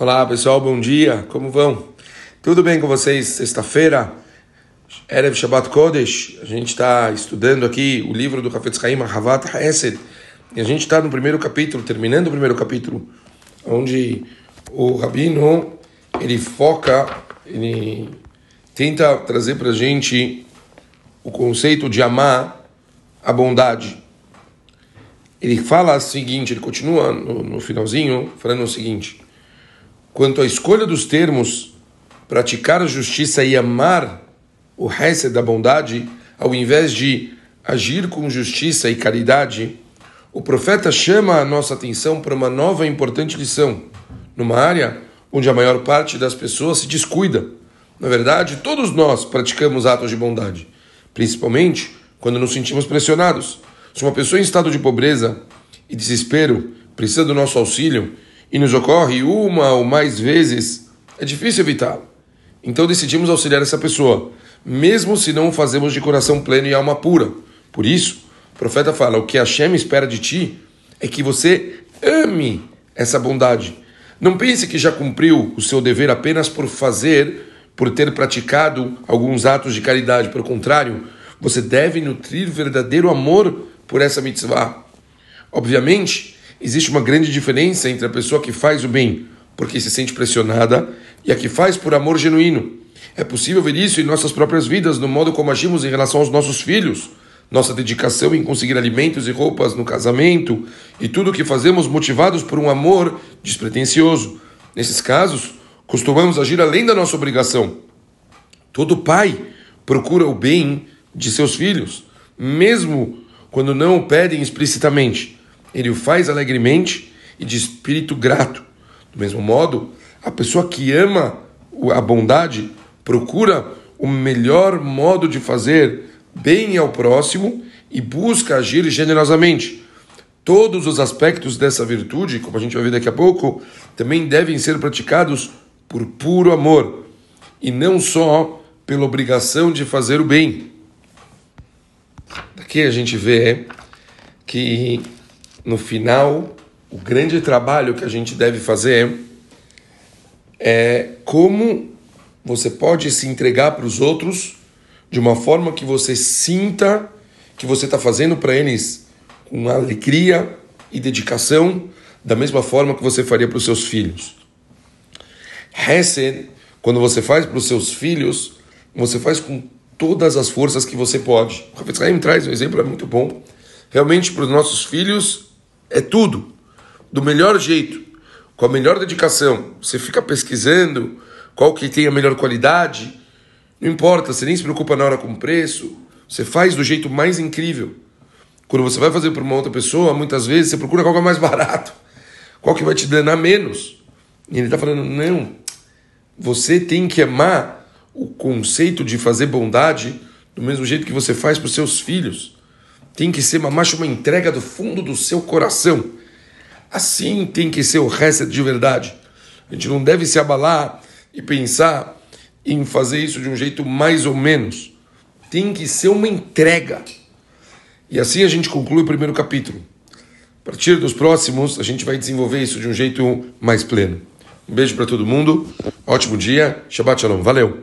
Olá pessoal, bom dia, como vão? Tudo bem com vocês? Sexta-feira, Erev Shabbat Kodesh, a gente está estudando aqui o livro do Hafetz Haim, Havat Hesed, e a gente está no primeiro capítulo, terminando o primeiro capítulo, onde o Rabino, ele foca, ele tenta trazer para a gente o conceito de amar a bondade. Ele fala o seguinte, ele continua no, no finalzinho, falando o seguinte, quanto à escolha dos termos, praticar a justiça e amar o resto da bondade, ao invés de agir com justiça e caridade, o profeta chama a nossa atenção para uma nova e importante lição, numa área onde a maior parte das pessoas se descuida. Na verdade, todos nós praticamos atos de bondade, principalmente quando nos sentimos pressionados. Se uma pessoa em estado de pobreza e desespero precisa do nosso auxílio, e nos ocorre uma ou mais vezes, é difícil evitá-lo. Então decidimos auxiliar essa pessoa, mesmo se não o fazemos de coração pleno e alma pura. Por isso, o profeta fala: o que Hashem espera de ti é que você ame essa bondade. Não pense que já cumpriu o seu dever apenas por fazer, por ter praticado alguns atos de caridade. Pelo contrário, você deve nutrir verdadeiro amor por essa mitzvah. Obviamente, existe uma grande diferença entre a pessoa que faz o bem porque se sente pressionada e a que faz por amor genuíno. É possível ver isso em nossas próprias vidas, no modo como agimos em relação aos nossos filhos, nossa dedicação em conseguir alimentos e roupas no casamento e tudo o que fazemos motivados por um amor despretensioso. Nesses casos, costumamos agir além da nossa obrigação. Todo pai procura o bem de seus filhos, mesmo quando não o pedem explicitamente ele o faz alegremente e de espírito grato. Do mesmo modo, a pessoa que ama a bondade procura o melhor modo de fazer bem ao próximo e busca agir generosamente. Todos os aspectos dessa virtude, como a gente vai ver daqui a pouco, também devem ser praticados por puro amor e não só pela obrigação de fazer o bem. Daqui a gente vê que no final, o grande trabalho que a gente deve fazer é como você pode se entregar para os outros de uma forma que você sinta que você está fazendo para eles com alegria e dedicação, da mesma forma que você faria para os seus filhos. Hesed, quando você faz para os seus filhos, você faz com todas as forças que você pode. O Rafael traz um exemplo é muito bom. Realmente, para os nossos filhos, é tudo, do melhor jeito, com a melhor dedicação. Você fica pesquisando qual que tem a melhor qualidade, não importa, você nem se preocupa na hora com o preço, você faz do jeito mais incrível. Quando você vai fazer para uma outra pessoa, muitas vezes você procura qual que é mais barato, qual que vai te danar menos. E ele está falando, não, você tem que amar o conceito de fazer bondade do mesmo jeito que você faz para os seus filhos tem que ser mamacha uma entrega do fundo do seu coração. Assim tem que ser o resto de verdade. A gente não deve se abalar e pensar em fazer isso de um jeito mais ou menos. Tem que ser uma entrega. E assim a gente conclui o primeiro capítulo. A partir dos próximos, a gente vai desenvolver isso de um jeito mais pleno. Um beijo para todo mundo, ótimo dia, Shabbat Shalom, valeu!